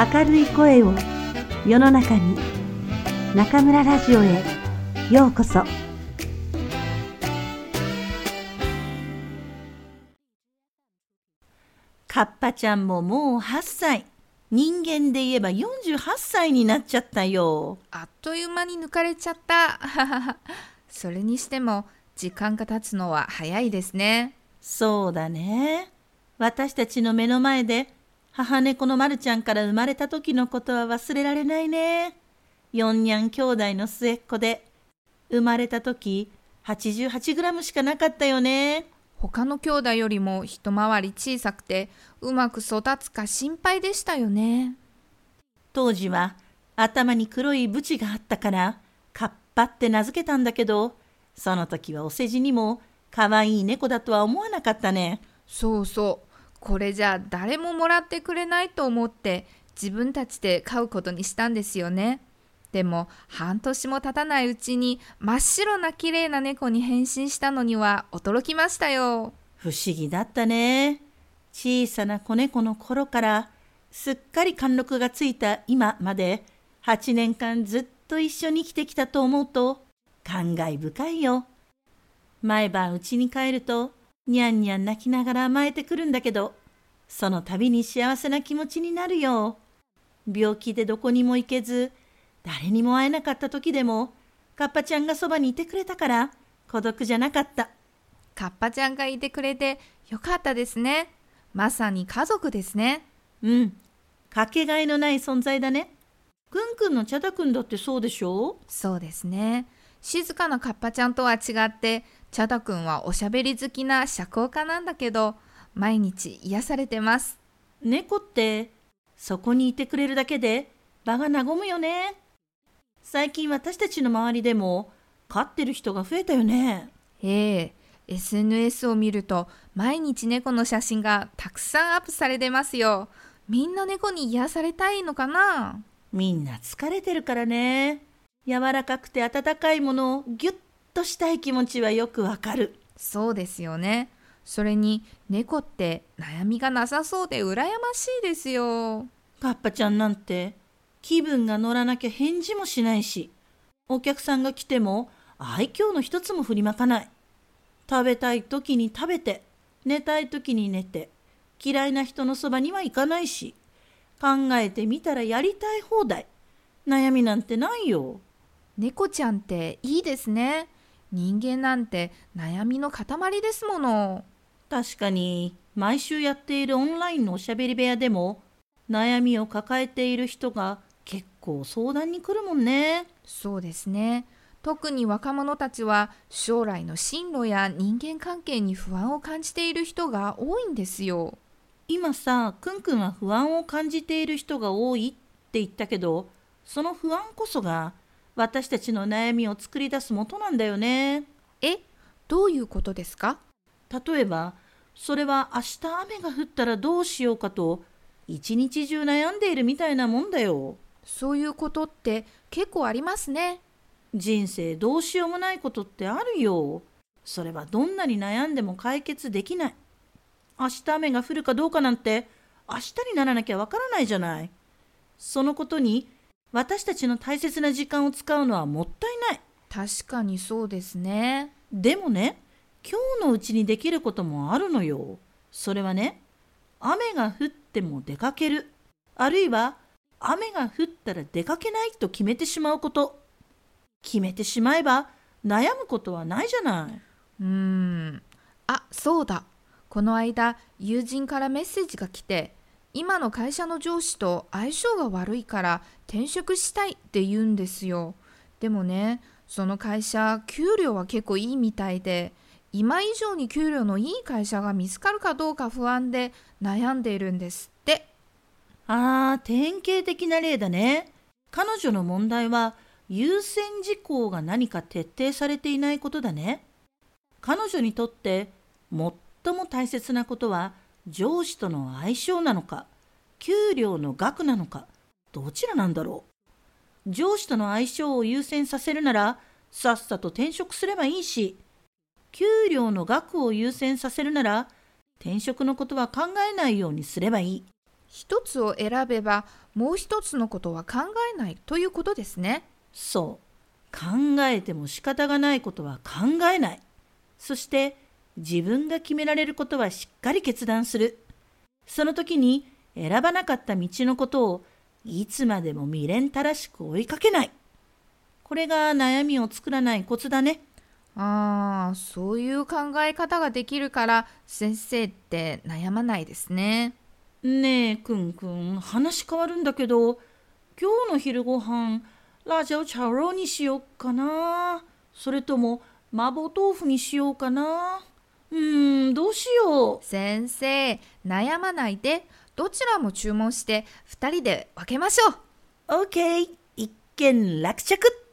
明るい声を世の中に中村ラジオへようこそカッパちゃんももう8歳人間で言えば48歳になっちゃったよあっという間に抜かれちゃった。それにしても時間が経つのは早いですね。そうだね私たちの目の前で母猫のまるちゃんから生まれた時のことは忘れられないね四にゃん兄弟の末っ子で生まれた時88グラムしかなかったよね他の兄弟よりも一回り小さくてうまく育つか心配でしたよね。当時は頭に黒いブチがあったからカッパって名付けたんだけどその時はお世辞にも可愛い猫だとは思わなかったねそうそう。これじゃ誰ももらってくれないと思って自分たちで飼うことにしたんですよね。でも半年も経たないうちに真っ白な綺麗な猫に変身したのには驚きましたよ。不思議だったね小さな子猫の頃からすっかり貫禄がついた今まで8年間ずっと一緒に生きてきたと思うと感慨深いよ毎晩家に帰るとにゃんにゃん泣きながら甘えてくるんだけどその度に幸せな気持ちになるよ病気でどこにも行けず誰にも会えなかった時でもカッパちゃんがそばにいてくれたから孤独じゃなかったカッパちゃんがいてくれてよかったですね。まさに家族ですね。うん。かけがえのない存在だね。くんくんのチャダくんだってそうでしょ？そうですね。静かなカッパちゃんとは違って、チャダくんはおしゃべり好きな社交家なんだけど、毎日癒されてます。猫ってそこにいてくれるだけで場が和むよね。最近私たちの周りでも飼ってる人が増えたよね。ええ SNS を見ると毎日猫の写真がたくさんアップされてますよ。みんな猫に癒されたいのかな？みんな疲れてるからね。柔らかくて温かいものをぎゅっとしたい気持ちはよくわかる。そうですよね。それに猫って悩みがなさそうで羨ましいですよ。カッパちゃんなんて気分が乗らなきゃ返事もしないし、お客さんが来ても愛嬌の一つも振りまかない。食べたい時に食べて、寝たい時に寝て、嫌いな人のそばには行かないし、考えてみたらやりたい放題。悩みなんてないよ。猫ちゃんっていいですね。人間なんて悩みの塊ですもの。確かに、毎週やっているオンラインのおしゃべり部屋でも、悩みを抱えている人が結構相談に来るもんね。そうですね。特に若者たちは将来の進路や人間関係に不安を感じている人が多いんですよ。今さ、くんくんは不安を感じている人が多いって言ったけど、その不安こそが私たちの悩みを作り出す元なんだよね。え、どういうことですか？例えば、それは明日雨が降ったらどうしようかと、一日中悩んでいるみたいなもんだよ。そういうことって結構ありますね。人生どうしようもないことってあるよ。それはどんなに悩んでも解決できない。明日雨が降るかどうかなんて明日にならなきゃわからないじゃない。そのことに私たちの大切な時間を使うのはもったいない。確かにそうですね。でもね、今日のうちにできることもあるのよ。それはね、雨が降っても出かける。あるいは雨が降ったら出かけないと決めてしまうこと。決めてしまえば悩むことはないじゃない。うーん。あ、そうだ。この間、友人からメッセージが来て、今の会社の上司と相性が悪いから転職したいって言うんですよ。でもね、その会社、給料は結構いいみたいで、今以上に給料のいい会社が見つかるかどうか不安で悩んでいるんですって。ああ、典型的な例だね。彼女の問題は優先事項が何か徹底されていないことだね。彼女にとって最も大切なことは上司との相性なのか、給料の額なのか、どちらなんだろう。上司との相性を優先させるなら、さっさと転職すればいいし、給料の額を優先させるなら、転職のことは考えないようにすればいい。一つを選べばもう一つのことは考えないということですね。そう。考えても仕方がないことは考えない。そして自分が決められることはしっかり決断する。その時に選ばなかった道のことをいつまでも未練たらしく追いかけない。これが悩みを作らないコツだね。ああ、そういう考え方ができるから先生って悩まないですね。ねえ、くんくん、話変わるんだけど、今日の昼ご飯、ラジオチャロにしよっかな。それとも麻婆豆腐にしようかな。うーん、どうしよう。先生、悩まないで、どちらも注文して2人で分けましょう。オッケー、一件落着。